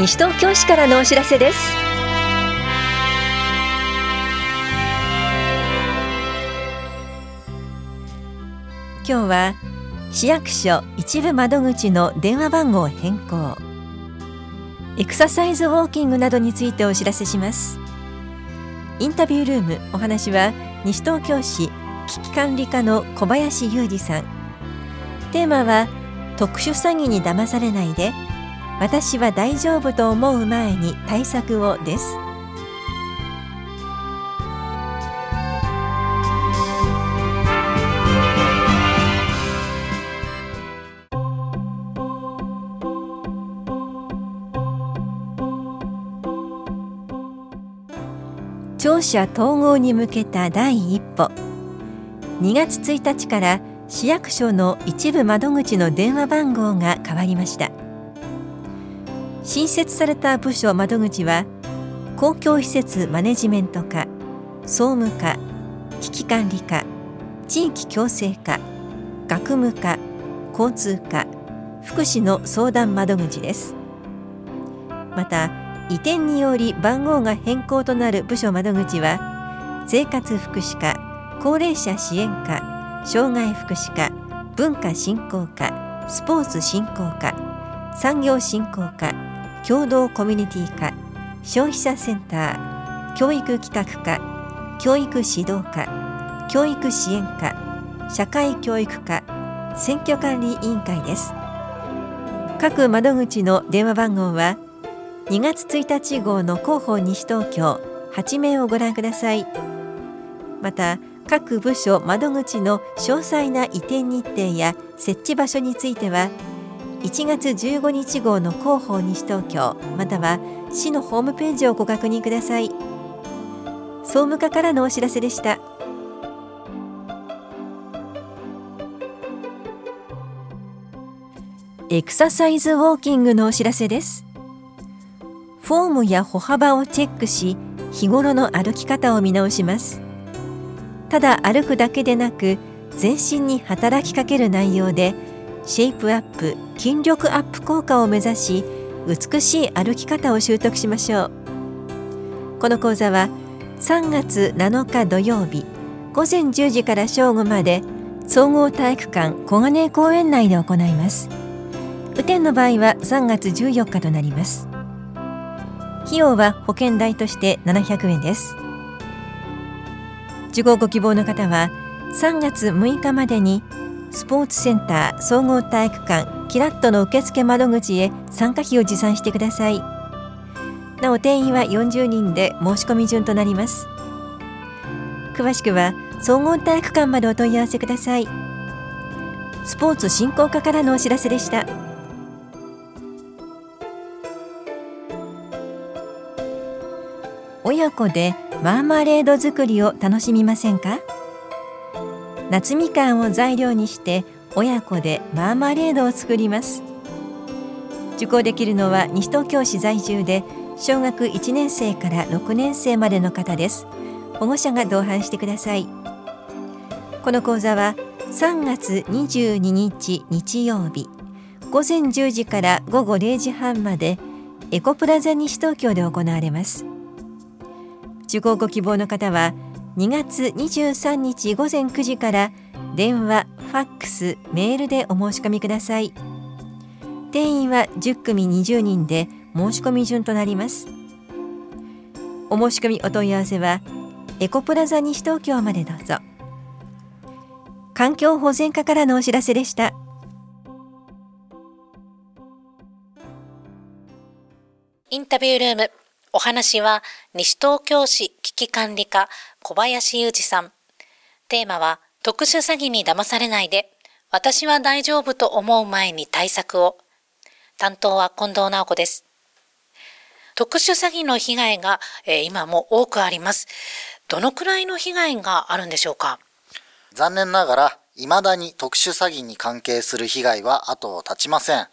西東京市からのお知らせです。今日は市役所一部窓口の電話番号変更。エクササイズウォーキングなどについてお知らせします。インタビュールームお話は西東京市危機管理課の小林裕二さん。テーマは特殊詐欺に騙されないで。私は大丈夫と思う前に対策をです。庁舎統合に向けた第一歩。2月1日から市役所の一部窓口の電話番号が変わりました。新設された部署窓口は公共施設マネジメント課総務課危機管理課地域共生課学務課交通課福祉の相談窓口です。また移転により番号が変更となる部署窓口は生活福祉課高齢者支援課障害福祉課文化振興課スポーツ振興課産業振興課共同コミュニティ課消費者センター教育企画課教育指導課教育支援課社会教育課選挙管理委員会です。各窓口の電話番号は2月1日号の広報西東京8名をご覧ください。また各部署窓口の詳細な移転日程や設置場所については1月15日号の広報西東京または市のホームページをご確認ください。総務課からのお知らせでした。エクササイズウォーキングのお知らせです。フォームや歩幅をチェックし日頃の歩き方を見直します。ただ歩くだけでなく全身に働きかける内容でシェイプアップ筋力アップ効果を目指し美しい歩き方を習得しましょう。この講座は3月7日土曜日午前10時から正午まで総合体育館小金公園内で行います。雨天の場合は3月14日となります。費用は保険代として700円です。受講ご希望の方は3月6日までにスポーツセンター総合体育館キラットの受付窓口へ参加費を持参してください。なお定員は40人で申し込み順となります。詳しくは総合体育館までお問い合わせください。スポーツ振興課からのお知らせでした。親子でマーマレード作りを楽しみませんか？夏みかんを材料にして親子でマーマレードを作ります。受講できるのは西東京市在住で小学1年生から6年生までの方です。保護者が同伴してください。この講座は3月22日日曜日午前10時から午後0時半までエコプラザ西東京で行われます。受講ご希望の方は2月23日午前9時から電話、ファックス、メールでお申し込みください。定員は10組20人で申し込み順となります。お申し込みお問い合わせはエコプラザ西東京までどうぞ。環境保全課からのお知らせでした。インタビュールーム。お話は西東京市危機管理課小林裕二さん。テーマは特殊詐欺に騙されないで私は大丈夫と思う前に対策を。担当は近藤直子です。特殊詐欺の被害が、え、今も多くあります。どのくらいの被害があるんでしょうか？残念ながら未だに特殊詐欺に関係する被害は後を絶ちません。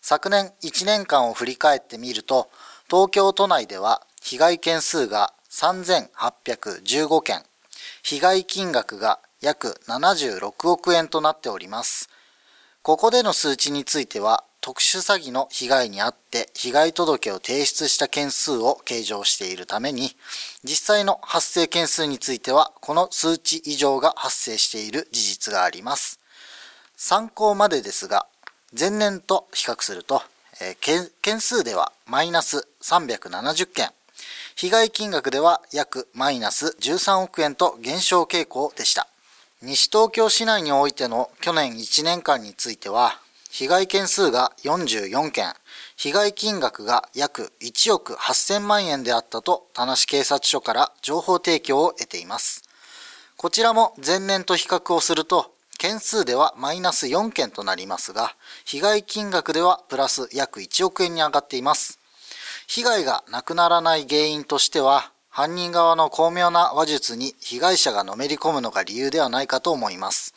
昨年1年間を振り返ってみると東京都内では被害件数が3815件、被害金額が約76億円となっております。ここでの数値については、特殊詐欺の被害に遭って被害届を提出した件数を計上しているために、実際の発生件数についてはこの数値以上が発生している事実があります。参考までですが、前年と比較すると、えー、件数ではマイナス370件、被害金額では約マイナス13億円と減少傾向でした。西東京市内においての去年1年間については、被害件数が44件、被害金額が約1億8000万円であったと、田無警察署から情報提供を得ています。こちらも前年と比較をすると、件数ではマイナス4件となりますが、被害金額ではプラス約1億円に上がっています。被害がなくならない原因としては、犯人側の巧妙な話術に被害者がのめり込むのが理由ではないかと思います。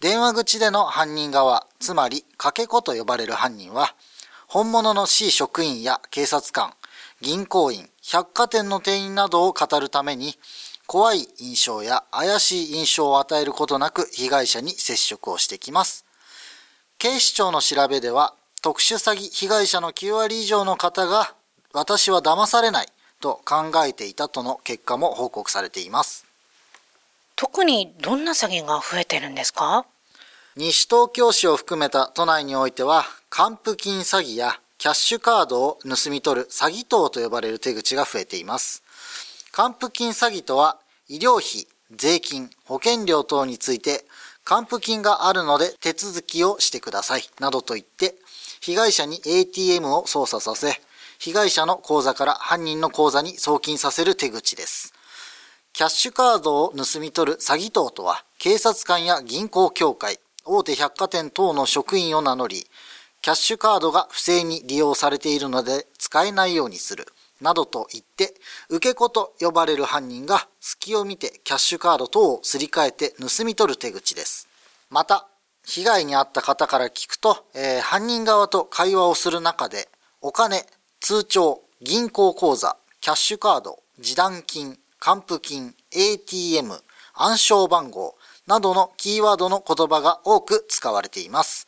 電話口での犯人側、つまりかけ子と呼ばれる犯人は、本物の C 職員や警察官、銀行員、百貨店の店員などを語るために、怖い印象や怪しい印象を与えることなく被害者に接触をしてきます。警視庁の調べでは、特殊詐欺被害者の9割以上の方が、私は騙されない、と考えていたとの結果も報告されています。特にどんな詐欺が増えてるんですか？西東京市を含めた都内においては、還付金詐欺やキャッシュカードを盗み取る詐欺等と呼ばれる手口が増えています。還付金詐欺とは、医療費、税金、保険料等について、還付金があるので手続きをしてください、などと言って、被害者に ATM を操作させ、被害者の口座から犯人の口座に送金させる手口です。キャッシュカードを盗み取る詐欺等とは、警察官や銀行協会、大手百貨店等の職員を名乗り、キャッシュカードが不正に利用されているので使えないようにする、などと言って、受け子と呼ばれる犯人が隙を見てキャッシュカード等をすり替えて盗み取る手口です。また、被害に遭った方から聞くと、えー、犯人側と会話をする中で、お金、通帳、銀行口座、キャッシュカード、示談金、還付金、ATM、暗証番号などのキーワードの言葉が多く使われています。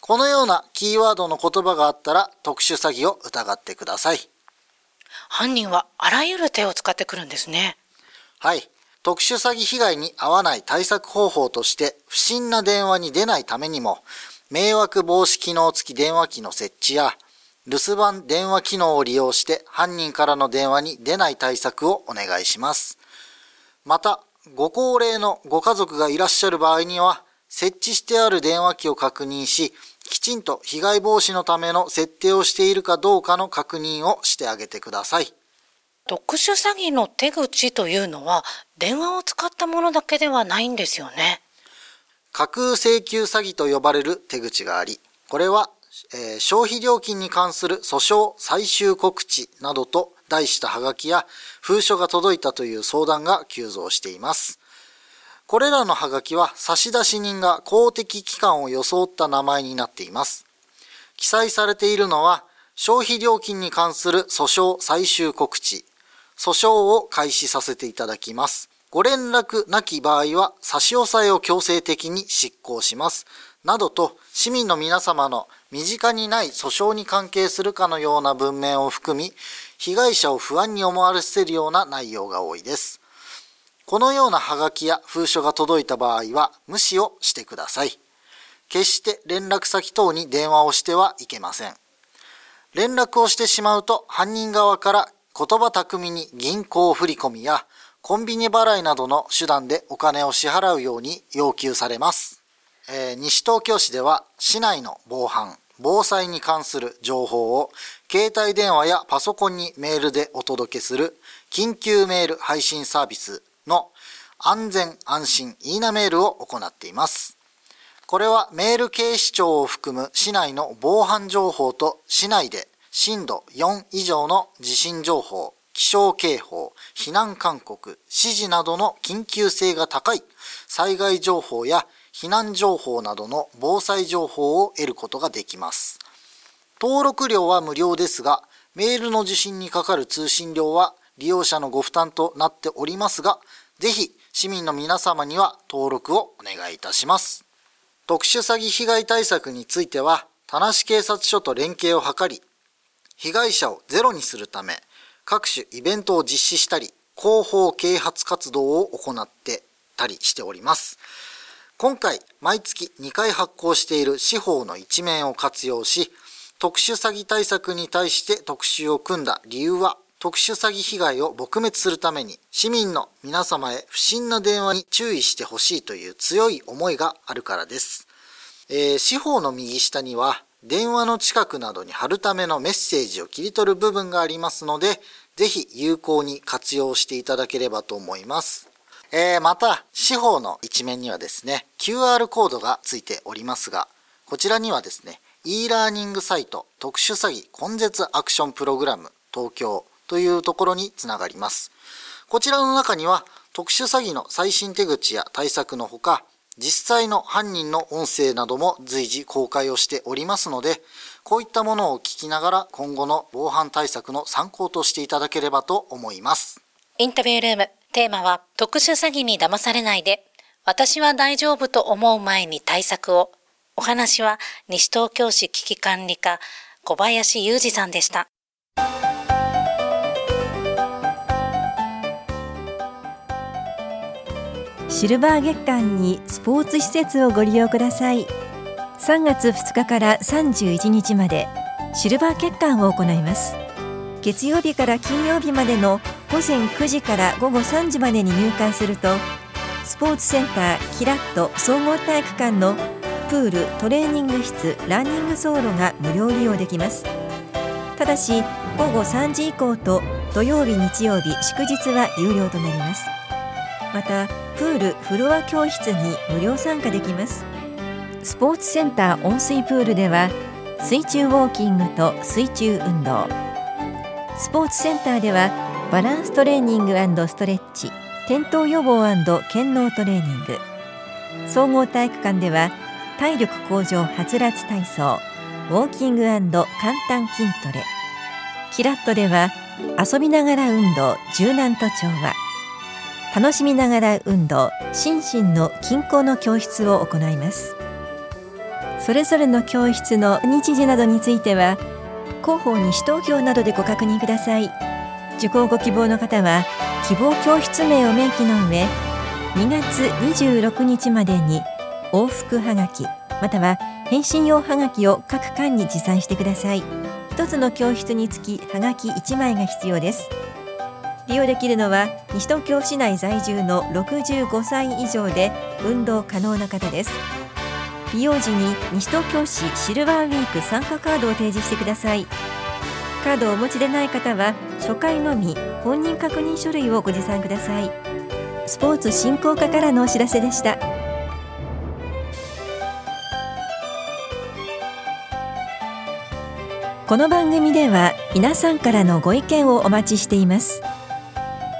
このようなキーワードの言葉があったら特殊詐欺を疑ってください。犯人はあらゆる手を使ってくるんですね。はい。特殊詐欺被害に遭わない対策方法として不審な電話に出ないためにも迷惑防止機能付き電話機の設置や留守番電話機能を利用して犯人からの電話に出ない対策をお願いします。また、ご高齢のご家族がいらっしゃる場合には、設置してある電話機を確認し、きちんと被害防止のための設定をしているかどうかの確認をしてあげてください。特殊詐欺の手口というのは、電話を使ったものだけではないんですよね。架空請求詐欺と呼ばれる手口があり、これはえー、消費料金に関する訴訟最終告知などと題したハガキや封書が届いたという相談が急増しています。これらのハガキは差出人が公的機関を装った名前になっています。記載されているのは消費料金に関する訴訟最終告知、訴訟を開始させていただきます。ご連絡なき場合は差し押さえを強制的に執行します。などと市民の皆様の身近にない訴訟に関係するかのような文面を含み、被害者を不安に思わせるような内容が多いです。このようなハガキや封書が届いた場合は無視をしてください。決して連絡先等に電話をしてはいけません。連絡をしてしまうと犯人側から言葉巧みに銀行振込やコンビニ払いなどの手段でお金を支払うように要求されます。えー、西東京市では市内の防犯、防災に関する情報を携帯電話やパソコンにメールでお届けする緊急メール配信サービスの安全安心いいなメールを行っています。これはメール警視庁を含む市内の防犯情報と市内で震度4以上の地震情報、気象警報、避難勧告、指示などの緊急性が高い災害情報や避難情報などの防災情報を得ることができます。登録料は無料ですが、メールの受信にかかる通信料は利用者のご負担となっておりますが、ぜひ市民の皆様には登録をお願いいたします。特殊詐欺被害対策については、田無警察署と連携を図り、被害者をゼロにするため、各種イベントを実施したり、広報啓発活動を行ってたりしております。今回、毎月2回発行している司法の一面を活用し、特殊詐欺対策に対して特集を組んだ理由は、特殊詐欺被害を撲滅するために市民の皆様へ不審な電話に注意してほしいという強い思いがあるからです。えー、司法の右下には電話の近くなどに貼るためのメッセージを切り取る部分がありますので、ぜひ有効に活用していただければと思います。えー、また、司法の一面にはですね、QR コードがついておりますが、こちらにはですね、e ラーニングサイト特殊詐欺根絶アクションプログラム東京というところにつながります。こちらの中には特殊詐欺の最新手口や対策のほか、実際の犯人の音声なども随時公開をしておりますので、こういったものを聞きながら今後の防犯対策の参考としていただければと思います。インタビュールーム、テーマは特殊詐欺に騙されないで、私は大丈夫と思う前に対策を。お話は西東京市危機管理課小林裕二さんでした。シルバー月間にスポーツ施設をご利用ください。3月2日から31日までシルバー月間を行います。月曜日から金曜日までの午前9時から午後3時までに入館するとスポーツセンターキラット総合体育館のプールトレーニング室ランニング走路が無料利用できます。ただし午後3時以降と土曜日日曜日祝日は有料となります。またプールフロア教室に無料参加できます。スポーツセンター温水プールでは水中ウォーキングと水中運動。スポーツセンターではバランストレーニングストレッチ転倒予防健脳トレーニング。総合体育館では体力向上はつらつ体操ウォーキング簡単筋トレ。キラットでは遊びながら運動柔軟と調和。楽しみながら運動心身の均衡の教室を行います。それぞれの教室の日時などについては広報西東京などでご確認ください。受講ご希望の方は希望教室名を明記の上2月26日までに往復はがきまたは返信用はがきを各館に持参してください。一つの教室につきはがき1枚が必要です。利用できるのは西東京市内在住の65歳以上で運動可能な方です。利用時に西東京市シルバーウィーク参加カードを提示してください。カードをお持ちでない方は初回のみ本人確認書類をご持参ください。スポーツ振興課からのお知らせでした。この番組では皆さんからのご意見をお待ちしています。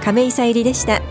亀井さゆりでした。